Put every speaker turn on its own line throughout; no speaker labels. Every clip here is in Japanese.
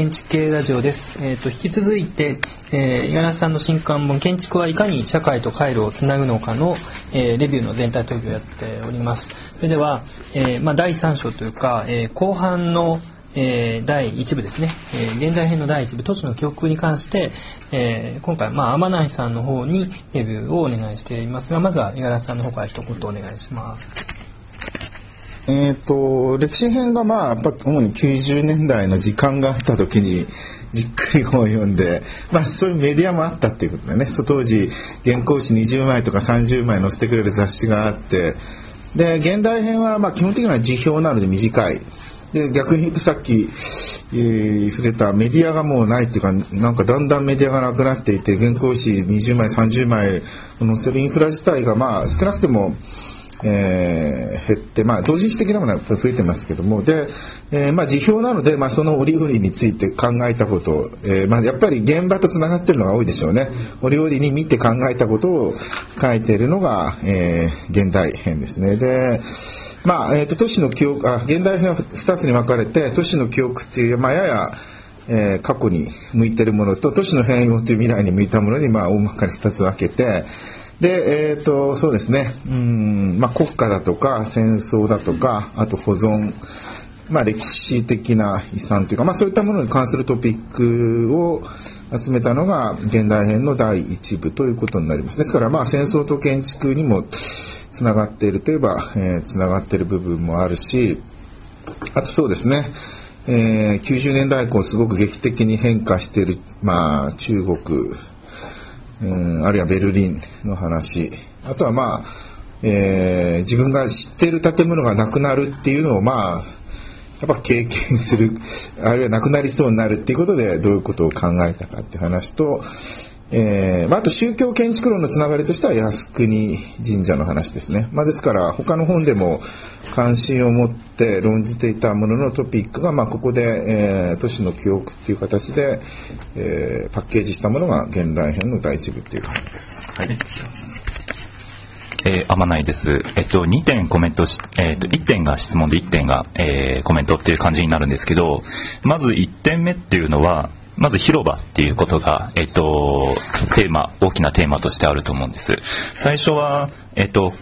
建築系ラジオです。えっ、ー、と、引き続いて、えー、五十嵐さんの新刊本、建築はいかに社会と回路をつなぐのかの、えー、レビューの全体投票をやっております。それでは、えー、まあ、第3章というか、えー、後半の、えー、第1部ですね、えー、現代編の第1部、都市の記憶に関して、えー、今回、まあ、天内さんの方にレビューをお願いしていますが、まずは五十嵐さんの方から一言お願いします。
え、ー、と、歴史編がまあ、やっぱ主に90年代の時間があった時に、じっくり本を読んで、まあそういうメディアもあったっていうことでね、当時、原稿紙20枚とか30枚載せてくれる雑誌があって、で、現代編はまあ基本的には辞表なので短い。で、逆に言うとさっき、えー、触れたメディアがもうないっていうか、なんかだんだんメディアがなくなっていて、原稿紙20枚、30枚載せるインフラ自体がまあ少なくても、えー、減って、まあ、同人誌的なものは増えてますけども、で、えー、まあ、辞表なので、まあ、その折々について考えたことを、えー、まあ、やっぱり現場とつながってるのが多いでしょうね。折々に見て考えたことを書いているのが、えー、現代編ですね。で、まあ、えっ、ー、と、都市の記憶、あ、現代編は2つに分かれて、都市の記憶っていう、まあ、やや、えー、過去に向いてるものと都市の変容という未来に向いたものに、まあ、大まかに2つ分けて、で、え、ー、と、そうですね。うん、まあ、国家だとか、戦争だとか、あと保存、まあ、歴史的な遺産というか、まあ、そういったものに関するトピックを集めたのが、現代編の第一部ということになります。ですから、まあ、戦争と建築にもつながっているといえば、えー、つながっている部分もあるし、あとそうですね。えー、90年代以降すごく劇的に変化している、まあ、中国、うんあるいはベルリンの話。あとはまあ、えー、自分が知ってる建物がなくなるっていうのをまあやっぱ経験するあるいはなくなりそうになるっていうことでどういうことを考えたかって話と、えーまあ、あと宗教建築論のつながりとしては靖国神社の話ですね、まあ、ですから他の本でも関心を持って論じていたもののトピックが、まあ、ここで、えー、都市の記憶っていう形で、えー、パッケージしたものが現代編の第一部っていう感じです。はい。
えー、あまないです。えっと、2点コメントし、えっと、1点が質問で1点が、えー、コメントっていう感じになるんですけど、まず1点目っていうのは、まず広場っていうことが、えっと、テーマ、大きなテーマとしてあると思うんです。最初は、えっと、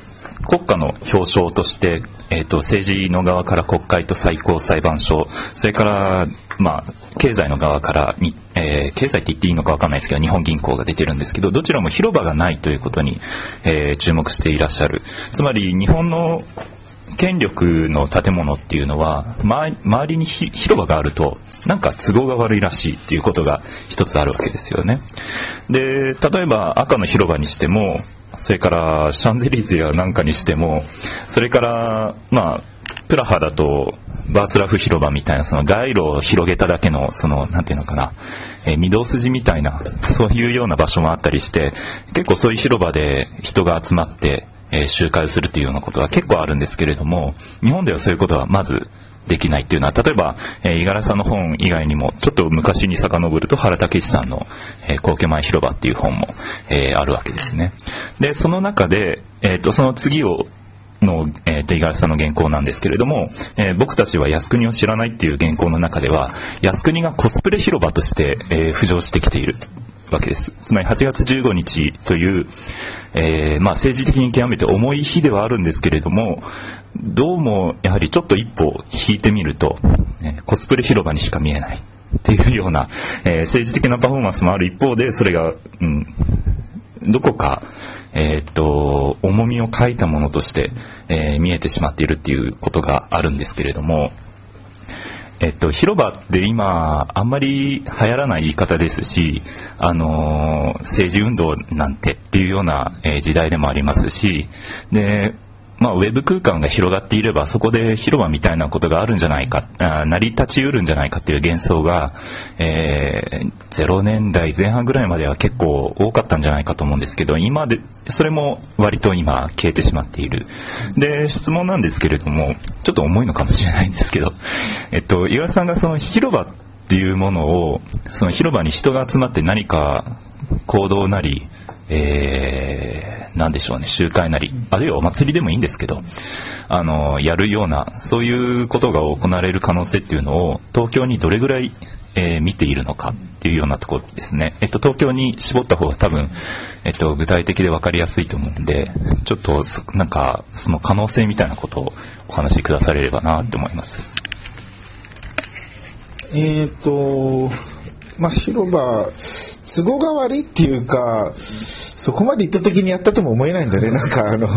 国家の表彰として、えっ、と、政治の側から国会と最高裁判所、それから、まあ、経済の側からに、えー、経済って言っていいのかわかんないですけど、日本銀行が出てるんですけど、どちらも広場がないということに、えー、注目していらっしゃる。つまり、日本の権力の建物っていうのは、周りに広場があると、なんか都合が悪いらしいっていうことが一つあるわけですよね。で、例えば赤の広場にしても、それからシャンゼリーゼやなんかにしても、それから、まあ、プラハだと、バーツラフ広場みたいな、その街路を広げただけの、その、なんていうのかな、えー、御堂筋みたいな、そういうような場所もあったりして、結構そういう広場で人が集まって、えー、集会するっていうようなことは結構あるんですけれども、日本ではそういうことはまずできないっていうのは、例えば、えー、五十嵐さんの本以外にも、ちょっと昔に遡ると原武史さんの、えー、皇居前広場っていう本も、えー、あるわけですね。で、その中で、えっ、ー、と、その次を、の、えー、と、五十嵐さんの原稿なんですけれども、えー、僕たちは靖国を知らないっていう原稿の中では、靖国がコスプレ広場として、えー、浮上してきている。わけです。つまり8月15日という、えー、まあ政治的に極めて重い日ではあるんですけれども、どうもやはりちょっと一歩引いてみると、ね、コスプレ広場にしか見えないっていうような、えー、政治的なパフォーマンスもある一方で、それが、うん、どこか、えー、っと、重みを書いたものとして、え、見えてしまっているっていうことがあるんですけれども、えっと、広場って今、あんまり流行らない言い方ですし、あの、政治運動なんてっていうような、時代でもありますし、で、まあ、ウェブ空間が広がっていれば、そこで広場みたいなことがあるんじゃないか、あ成り立ちうるんじゃないかっていう幻想が、えー、0年代前半ぐらいまでは結構多かったんじゃないかと思うんですけど、今で、それも割と今消えてしまっている。で、質問なんですけれども、ちょっと重いのかもしれないんですけど、えっと、岩さんがその広場っていうものを、その広場に人が集まって何か行動なり、えー、なんでしょうね、集会なり、あるいはお祭りでもいいんですけど、あの、やるような、そういうことが行われる可能性っていうのを、東京にどれぐらい、えー、見ているのかっていうようなところですね。えっと、東京に絞った方が多分、えっと、具体的で分かりやすいと思うんで、ちょっと、なんか、その可能性みたいなことをお話しくだされればなって思います。
えっ、と、まあ、広場、都合が悪いっていうか、そこまで意図的にやったとも思えないんだね。なんかあの、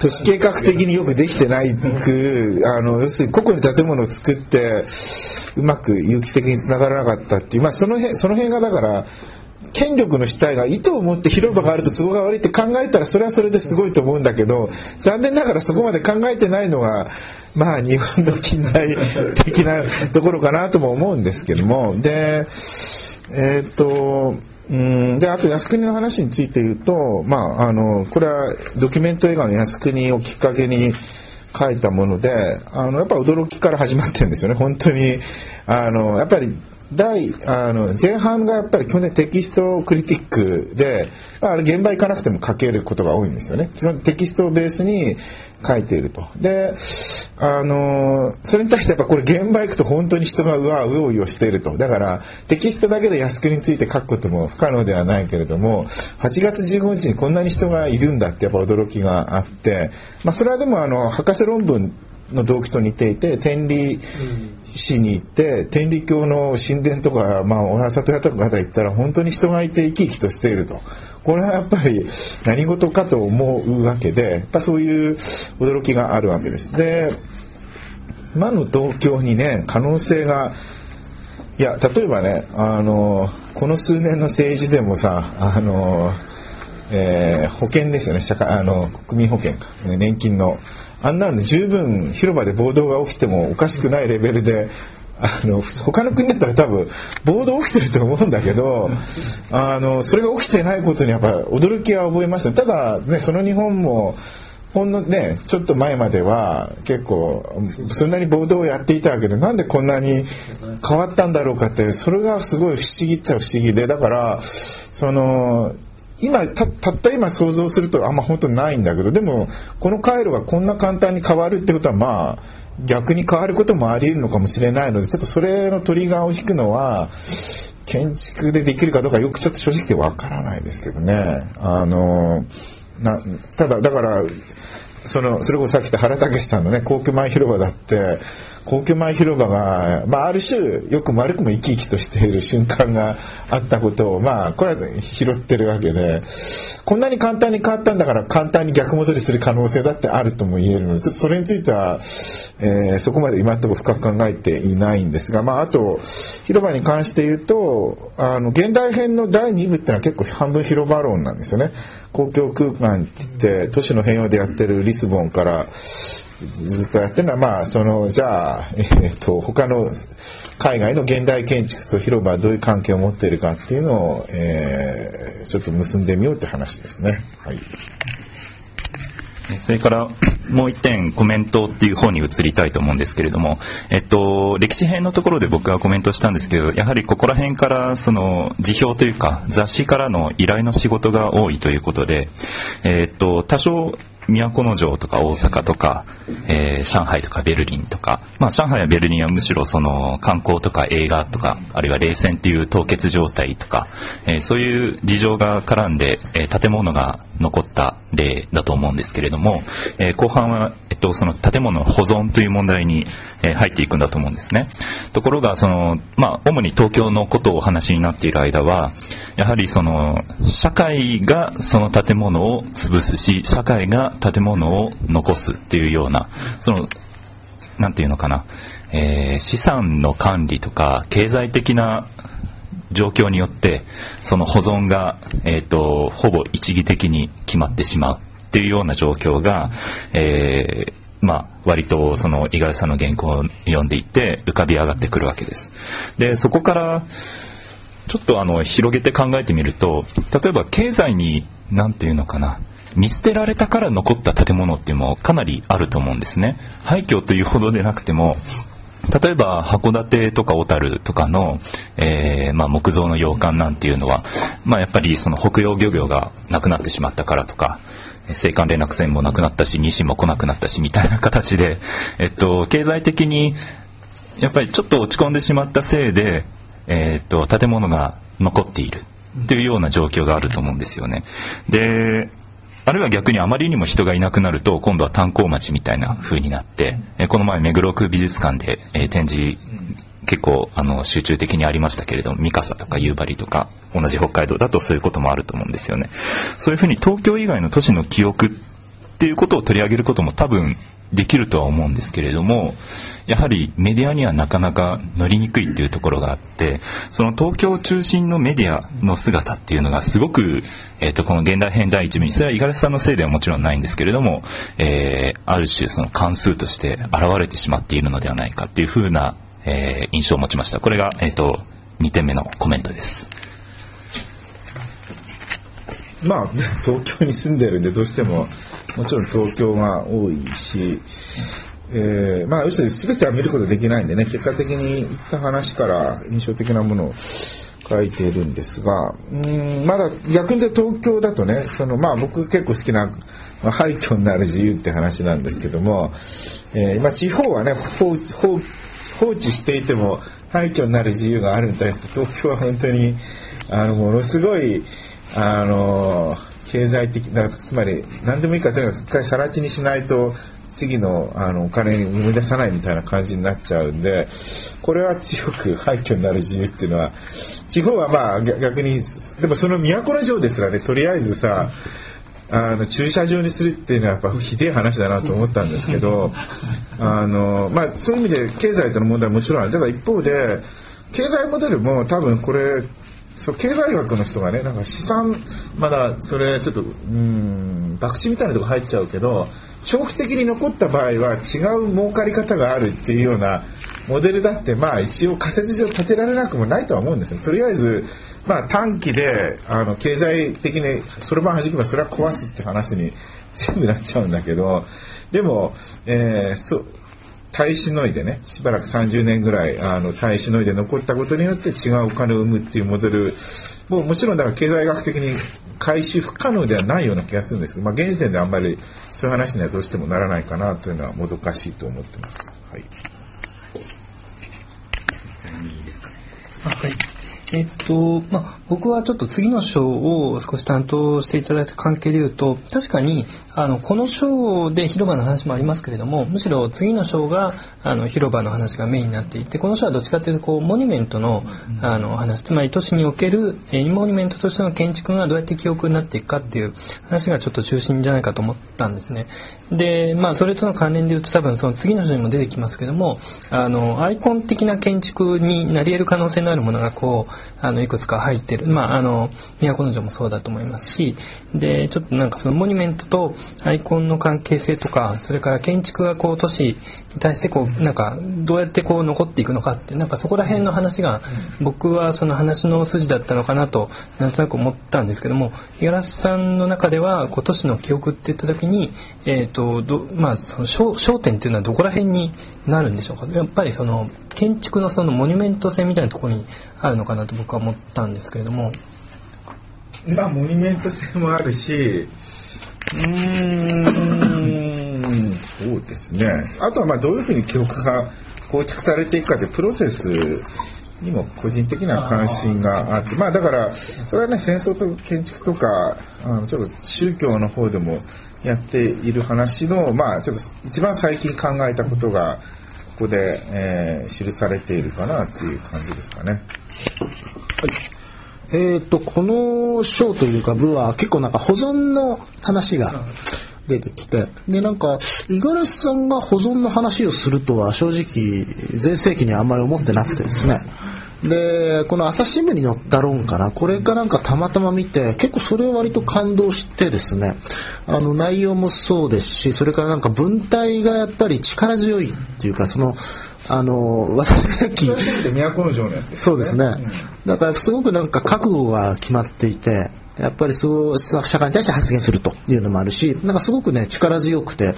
都市計画的によくできてないく、あの、要するに個々に建物を作って、うまく有機的につながらなかったっていう、まあその辺、その辺がだから、権力の主体が意図を持って広場があると都合が悪いって考えたらそれはそれですごいと思うんだけど残念ながらそこまで考えてないのがまあ日本の近代的なところかなとも思うんですけどもでえっ、とうんであと靖国の話について言うと、まあ、あのこれはドキュメント映画の靖国をきっかけに書いたものであのやっぱ驚きから始まってるんですよね。本当にあのやっぱり第あの前半がやっぱり去年テキストクリティックで、あ、れ現場行かなくても書けることが多いんですよね。基本テキストをベースに書いていると。であのそれに対してやっぱこれ現場行くと本当に人がうわうおいをしていると。だからテキストだけで靖国について書くことも不可能ではないけれども8月15日にこんなに人がいるんだってやっぱ驚きがあって、まあ、それはでもあの博士論文の動機と似ていて天理市に行って天理教の神殿とか、まあ、お里屋とか方行ったら本当に人がいて生き生きとしていると。これはやっぱり何事かと思うわけでやっぱそういう驚きがあるわけです。で今の東京にね可能性がいや例えばねあのこの数年の政治でもさあの、えー、保険ですよね。社会あの国民保険か。年金のあんなんで十分広場で暴動が起きてもおかしくないレベルであの他の国だったら多分暴動起きてると思うんだけどあのそれが起きてないことにやっぱ驚きは覚えますよ。ただねその日本もほんのねちょっと前までは結構そんなに暴動をやっていたわけでなんでこんなに変わったんだろうかってそれがすごい不思議っちゃ不思議でだからその今たった今想像するとあんま本当ないんだけどでもこの回路がこんな簡単に変わるってことはまあ逆に変わることもあり得るのかもしれないのでちょっとそれのトリガーを引くのは建築でできるかどうかよくちょっと正直でわからないですけどね。あのなただだからそのそれこそさっき言った原武さんのね皇居前広場だって皇居前広場が、まあ、ある種よく丸くも生き生きとしている瞬間があったことを、まあ、これは拾ってるわけでこんなに簡単に変わったんだから簡単に逆戻りする可能性だってあるとも言えるのでちょっとそれについては、えー、そこまで今のところ深く考えていないんですが、まあ、あと広場に関して言うとあの現代編の第2部っていうのは結構半分広場論なんですよね。公共空間って言って都市の変容でやってるリスボンからずっとやってるのはまあそのじゃあ、えー、っと他の海外の現代建築と広場はどういう関係を持っているかっていうのを、えー、ちょっと結んでみようって話ですね。はい
それからもう一点コメントっていう方に移りたいと思うんですけれども、えっと、歴史編のところで僕がコメントしたんですけど、やはりここら辺からその辞表というか雑誌からの依頼の仕事が多いということで、えっと、多少都城とか大阪とか、えー、上海とかベルリンとか、まあ、上海やベルリンはむしろその観光とか映画とかあるいは冷戦っていう凍結状態とか、えー、そういう事情が絡んで、えー、建物が残った例だと思うんですけれども、えー、後半は、えっと、その建物の保存という問題に、え、入っていくんだと思うんですね。ところがその、まあ、主に東京のことをお話になっている間はやはりその社会がその建物を潰すし社会が建物を残すっていうようなそのなんていうのかな、えー、資産の管理とか経済的な状況によってその保存が、えーと、ほぼ一義的に決まってしまうっていうような状況が、えーまあ、割とその五十嵐さんの原稿を読んでいて浮かび上がってくるわけです。でそこからちょっとあの広げて考えてみると例えば経済に何て言うのかな見捨てられたから残った建物っていうのもかなりあると思うんですね。廃墟というほどでなくても例えば函館とか小樽とかの、えーまあ、木造の洋館なんていうのは、まあ、やっぱりその北洋漁業がなくなってしまったからとか青函連絡船もなくなったし西も来なくなったしみたいな形で、えっと、経済的にやっぱりちょっと落ち込んでしまったせいでえー、と建物が残っているというような状況があると思うんですよね。であるいは逆にあまりにも人がいなくなると今度は炭鉱町みたいな風になって、えこの前目黒区美術館で、え展示結構あの集中的にありましたけれども三笠とか夕張とか同じ北海道だとそういうこともあると思うんですよね。そういうふうに東京以外の都市の記憶っていうことを取り上げることも多分できるとは思うんですけれどもやはりメディアにはなかなか乗りにくいっていうところがあってその東京中心のメディアの姿っていうのがすごく、えーと、この現代編第一部にそれは五十嵐さんのせいではもちろんないんですけれども、えー、ある種その関数として現れてしまっているのではないかっていうふうな、えー、印象を持ちましたこれが、えーと、2点目のコメントです。
まあ東京に住んでるんでどうしてももちろん東京が多いし、えー、まあ要するに全ては見ることできないんでね結果的に言った話から印象的なものを書いているんですがうんまだ逆に言うと東京だとねそのまあ僕結構好きな、まあ、廃墟になる自由って話なんですけども、えー、まあ地方はね放放放置していても廃墟になる自由があるに対して東京は本当にあのものすごいあの経済的だつまり何でもいいからとにかく一回更地にしないと次のあのお金に生み出さないみたいな感じになっちゃうんでこれは強く廃墟になる自由っていうのは地方はまあ逆にでもその都城ですらねとりあえずさあの駐車場にするっていうのはやっぱひでえ話だなと思ったんですけどあの、まあ、そういう意味で経済との問題はもちろんある。ただ一方で経済モデルも多分これそう経済学の人がねなんか資産まだそれちょっとうん博打みたいなとこ入っちゃうけど長期的に残った場合は違う儲かり方があるっていうようなモデルだってまあ一応仮説上立てられなくもないとは思うんですよ。とりあえずまあ短期であの経済的にそろばん弾けばそれは壊すって話に全部なっちゃうんだけどでも、えー、そ耐えしのいでねしばらく30年ぐらいあの耐えしのいで残ったことによって違うお金を生むっていうモデルもうもちろんだから経済学的に回収不可能ではないような気がするんですけど、まあ、現時点であんまりそういう話にはどうしてもならないかなというのはもどかしいと思ってます。はい。
はいえっと、まあ、僕はちょっと次の章を少し担当していただいた関係で言うと、確かに、あの、この章で広場の話もありますけれども、むしろ次の章が、あの、広場の話がメインになっていて、この章はどっちかというと、こう、モニュメントの、あの、話、つまり都市における、えモニュメントとしての建築がどうやって記憶になっていくかっていう話がちょっと中心じゃないかと思ったんですね。で、まあ、それとの関連で言うと、多分その次の章にも出てきますけども、あの、アイコン的な建築になり得る可能性のあるものが、こう、あのいくつか入ってる、まあ、あの都城もそうだと思いますしでちょっとなんかそのモニュメントとアイコンの関係性とかそれから建築がこう都市に対してこうなんかどうやってこう残っていくのかってなんかそこら辺の話が僕はその話の筋だったのかなとなんとなく思ったんですけども五十嵐さんの中ではこう都市の記憶って言った時に、えーとどまあ、その焦焦点っていうのはどこら辺になるんでしょうか？やっぱりその建築のそのモニュメント性みたいなところにあるのかなと僕は思ったんですけれども。
まあモニュメント性もあるしうーんそうですねあとはまあどういうふうに記憶が構築されていくかというプロセスにも個人的な関心があってまあだからそれはね戦争と建築とかあのちょっと宗教の方でもやっている話のまあちょっと一番最近考えたことがここで、えー、記されているかなっていう感じですかね。はい
えっ、ー、と、この章というか部は結構なんか保存の話が出てきて、で、なんか、五十嵐さんが保存の話をするとは正直、全盛期にはあんまり思ってなくてですね。で、この朝日新聞に載った論かな、これかなんかたまたま見て、結構それを割と感動してですね、あの内容もそうですし、それからなんか文体がやっぱり力強いっていうか、その、あの私がさっき
都城のやつ、
ね、そうですね、うん、だからすごくなんか覚悟が決まっていてやっぱりそう社会に対して発言するというのもあるしなんかすごくね力強くて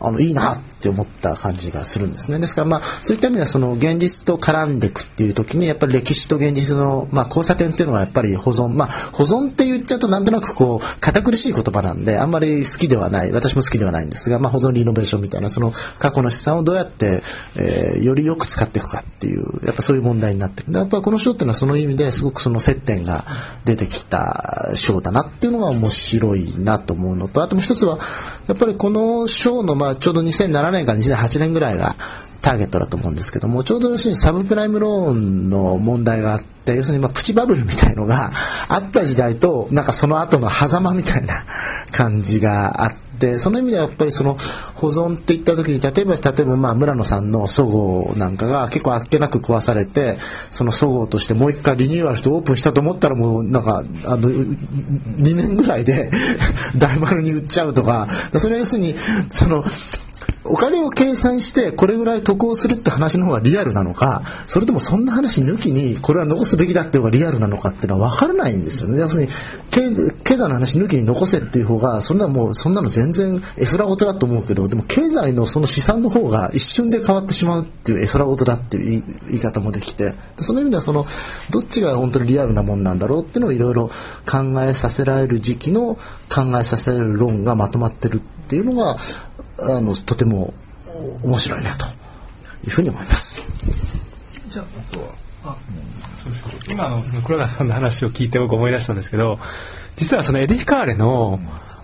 あのいいなって思った感じがするんですね。ですからまあそういった意味ではその現実と絡んでいくっていう時にやっぱり歴史と現実の、まあ、交差点っていうのはやっぱり保存。まあ保存って言っちゃうとなんとなくこう堅苦しい言葉なんであんまり好きではない。私も好きではないんですが、まあ、保存リノベーションみたいなその過去の資産をどうやって、えーよりよく使っていくかっていうやっぱそういう問題になってくる。やっぱこの章っていうのはその意味ですごくその接点が出てきた章だなっていうのが面白いなと思うのとあともう一つはやっぱりこの章のまあちょうど2007年から2008年ぐらいがターゲットだと思うんですけどもちょうど要するにサブプライムローンの問題があって要するにまプチバブルみたいのがあった時代となんかその後の狭間みたいな感じがあってでその意味ではやっぱりその保存っていった時に例えば例えばまあ村野さんのそごうなんかが結構あっけなく壊されてそのそごうとしてもう一回リニューアルしてオープンしたと思ったらもうなんかあの2年ぐらいで 大丸に売っちゃうとかそれは要するにそのお金を計算してこれぐらい得をするって話の方がリアルなのかそれともそんな話抜きにこれは残すべきだっていうのがリアルなのかっていうのは分からないんですよね。要するに経済の話抜きに残せっていう方がそんなもうそんなの全然絵空事だと思うけどでも経済のその資産の方が一瞬で変わってしまうっていう絵空事だっていう言い言い方もできてその意味ではそのどっちが本当にリアルなもんなんだろうっていうのをいろいろ考えさせられる時期の考えさせられる論がまとまってるっていうのがあのとても面白いなと。いうふうに思います。
じゃああとはあ
そうそう今のその黒田さんの話を聞いて僕思い出したんですけど実はそのエディフィカーレの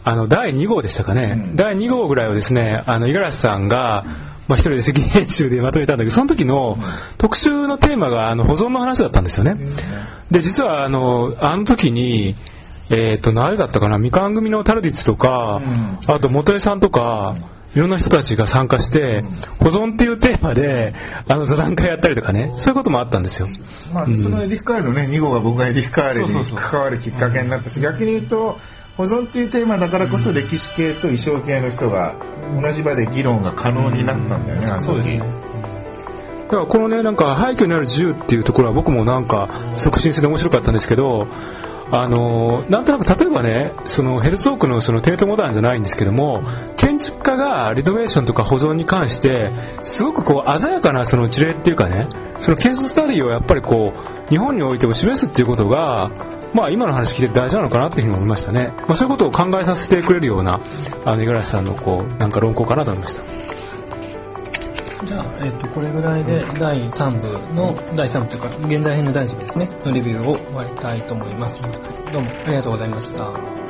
あの第2号でしたかね、第2号ぐらいをですねあの五十嵐さんがまあ、一人で責任編集でまとめたんだけどその時の特集のテーマがあの保存の話だったんですよね。で実はあのあの時にえっ、と誰だったかなみかん組のタルディッツとか、あと元江さんとかいろんな人たちが参加して保存っていうテーマであの座談会やったりとかねそういうこともあったんですよ。
まあ、そのエディフカーレのね2号が僕がエディフカーレに関わるきっかけになったし逆に言うと保存っていうテーマだからこそ歴史系と衣装系の人が同じ場で議論が可能になったんだよね、あの時。
そうですね。だからこのねなんか廃墟になる自由っていうところは僕もなんか促進性で面白かったんですけどあのなんとなく例えばねそのヘルツォークのそのテートモダンじゃないんですけども建築家がリノベーションとか保存に関してすごくこう鮮やかなその事例っていうかねそのケーススタディをやっぱりこう日本においても示すっていうことがまあ今の話聞いて大事なのかなっていうふうに思いましたね、まあ、そういうことを考えさせてくれるようなあの五十嵐さんのこうなんか論考かなと思いました。
じゃあ、えっとこれぐらいで第3部の第3部というか現代編の第1部ですねのレビューを終わりたいと思います。どうもありがとうございました